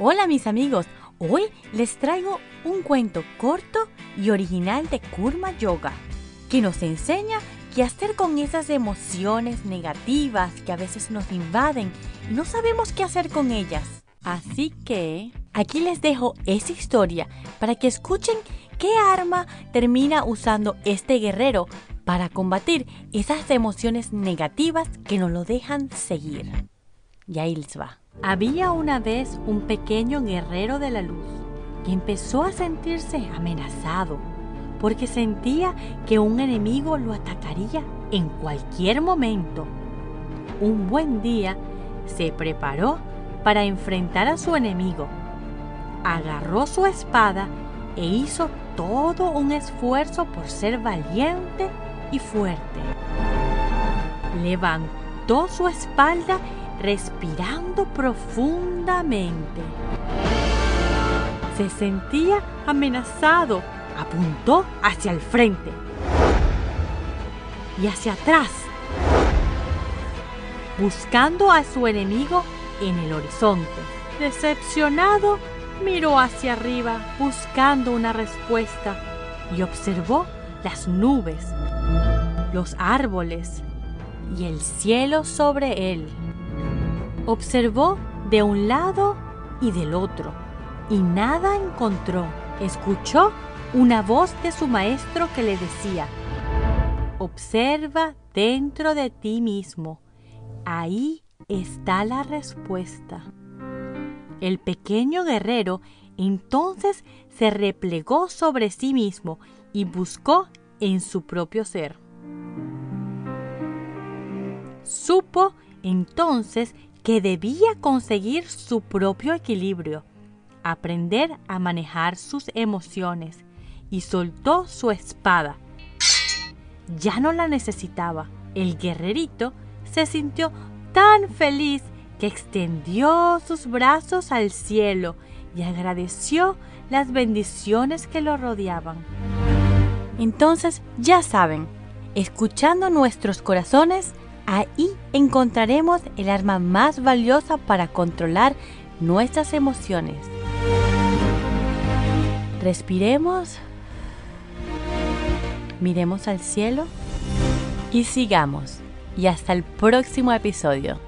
Hola mis amigos, hoy les traigo un cuento corto y original de Kurma Yoga que nos enseña qué hacer con esas emociones negativas que a veces nos invaden y no sabemos qué hacer con ellas. Así que aquí les dejo esa historia para que escuchen qué arma termina usando este guerrero para combatir esas emociones negativas que nos lo dejan seguir. Y. Había una vez un pequeño guerrero de la luz que empezó a sentirse amenazado porque sentía que un enemigo lo atacaría en cualquier momento. Un buen día se preparó para enfrentar a su enemigo. Agarró su espada e hizo todo un esfuerzo por ser valiente y fuerte. Levantó su espalda respirando profundamente. Se sentía amenazado. Apuntó hacia el frente y hacia atrás, buscando a su enemigo en el horizonte. Decepcionado, miró hacia arriba buscando una respuesta y observó las nubes, los árboles y el cielo sobre él. Observó de un lado y del otro y nada encontró. Escuchó una voz de su maestro que le decía, observa dentro de ti mismo. Ahí está la respuesta. El pequeño guerrero entonces se replegó sobre sí mismo y buscó en su propio ser. Supo entonces que debía conseguir su propio equilibrio, aprender a manejar sus emociones y soltó su espada. Ya no la necesitaba. El guerrerito se sintió tan feliz que extendió sus brazos al cielo y agradeció las bendiciones que lo rodeaban. Entonces, ya saben, escuchando nuestros corazones, Ahí encontraremos el arma más valiosa para controlar nuestras emociones. Respiremos, miremos al cielo y sigamos. Y hasta el próximo episodio.